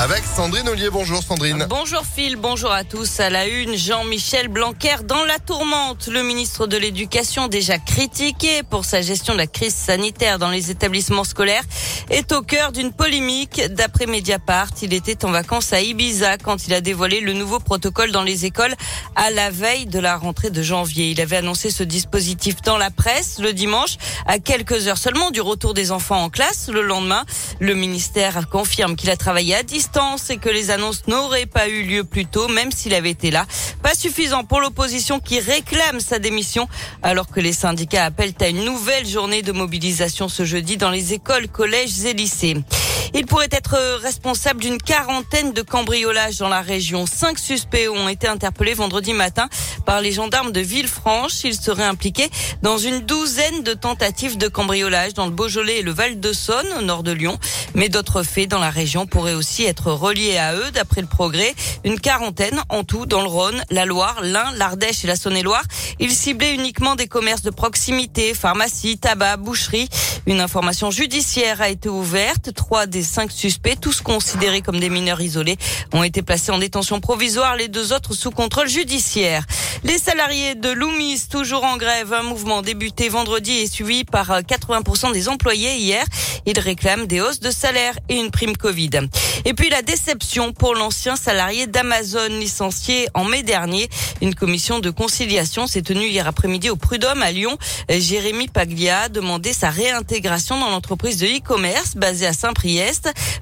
Avec Sandrine Ollier. Bonjour Sandrine. Bonjour Phil, bonjour à tous. À la une, Jean-Michel Blanquer dans la tourmente. Le ministre de l'Éducation, déjà critiqué pour sa gestion de la crise sanitaire dans les établissements scolaires, est au cœur d'une polémique. D'après Mediapart, il était en vacances à Ibiza quand il a dévoilé le nouveau protocole dans les écoles à la veille de la rentrée de janvier. Il avait annoncé ce dispositif dans la presse le dimanche, à quelques heures seulement du retour des enfants en classe. Le lendemain, le ministère confirme qu'il a travaillé à distance et que les annonces n'auraient pas eu lieu plus tôt, même s'il avait été là. Pas suffisant pour l'opposition qui réclame sa démission, alors que les syndicats appellent à une nouvelle journée de mobilisation ce jeudi dans les écoles, collèges et lycées. Il pourrait être responsable d'une quarantaine de cambriolages dans la région. Cinq suspects ont été interpellés vendredi matin par les gendarmes de Villefranche. Ils seraient impliqués dans une douzaine de tentatives de cambriolage dans le Beaujolais et le Val-de-Saône, au nord de Lyon. Mais d'autres faits dans la région pourraient aussi être reliés à eux, d'après le progrès. Une quarantaine en tout dans le Rhône, la Loire, l'Ain, l'Ardèche et la Saône-et-Loire. Ils ciblaient uniquement des commerces de proximité, pharmacie, tabac, boucherie. Une information judiciaire a été ouverte. Trois cinq suspects, tous considérés comme des mineurs isolés, ont été placés en détention provisoire. Les deux autres sous contrôle judiciaire. Les salariés de Loomis, toujours en grève, un mouvement débuté vendredi et suivi par 80% des employés hier. Ils réclament des hausses de salaire et une prime Covid. Et puis la déception pour l'ancien salarié d'Amazon licencié en mai dernier. Une commission de conciliation s'est tenue hier après-midi au Prud'homme à Lyon. Jérémy Paglia a demandé sa réintégration dans l'entreprise de e-commerce basée à Saint-Priest,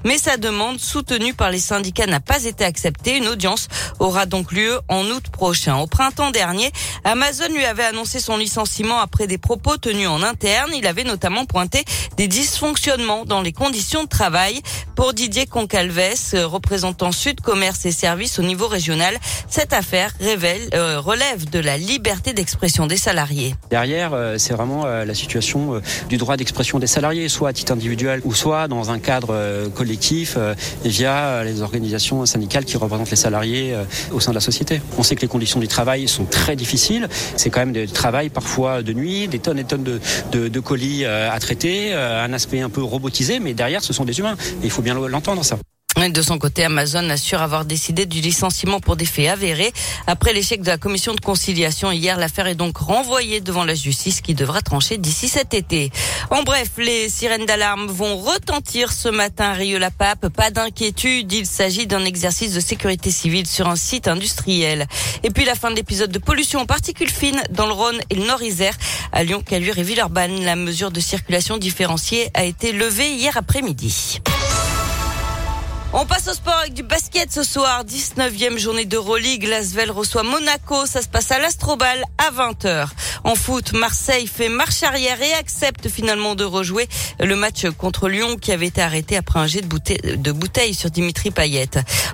mais sa demande soutenue par les syndicats n'a pas été acceptée. Une audience aura donc lieu en août prochain. Au printemps dernier, Amazon lui avait annoncé son licenciement après des propos tenus en interne. Il avait notamment pointé des dysfonctionnements dans les conditions de travail. Pour Didier Concalves, représentant Sud Commerce et Services au niveau régional, cette affaire révèle, euh, relève de la liberté d'expression des salariés. Derrière, euh, c'est vraiment euh, la situation euh, du droit d'expression des salariés, soit à titre individuel ou soit dans un cadre euh, collectif euh, via les organisations syndicales qui représentent les salariés euh, au sein de la société. On sait que les conditions du travail sont très difficiles. C'est quand même du travail parfois de nuit, des tonnes et tonnes de, colis euh, à traiter, euh, un aspect un peu robotisé, mais derrière, ce sont des humains. Il faut De son côté, Amazon assure avoir décidé du licenciement pour des faits avérés. Après l'échec de la commission de conciliation hier, l'affaire est donc renvoyée devant la justice qui devra trancher d'ici cet été. En bref, les sirènes d'alarme vont retentir ce matin à Rieux-la-Pape. Pas d'inquiétude, il s'agit d'un exercice de sécurité civile sur un site industriel. Et puis la fin de l'épisode de pollution en particules fines dans le Rhône et le Nord-Isère. À Lyon, Calure et Villeurbanne, la mesure de circulation différenciée a été levée hier après-midi. On passe au sport avec du basket ce soir. 19e journée d'Euroleague. Lasvel reçoit Monaco. Ça se passe à l'Astrobal à 20h. En foot, Marseille fait marche arrière et accepte finalement de rejouer le match contre Lyon qui avait été arrêté après un jet de bouteille, de bouteille sur Dimitri Payet.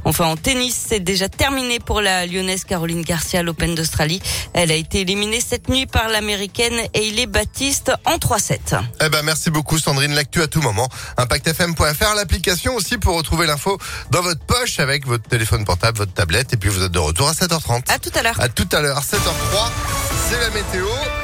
Enfin, en tennis, c'est déjà terminé pour la lyonnaise Caroline Garcia à l'Open d'Australie. Elle a été éliminée cette nuit par l'américaine Hailey Baptiste en 3-7. Eh ben, merci beaucoup Sandrine. L'actu à tout moment. ImpactFM.fr, l'application aussi pour retrouver l'info dans votre poche avec votre téléphone portable, votre tablette. Et puis vous êtes de retour à 7h30. À tout à l'heure. À tout à l'heure, 7h03. C'est la météo.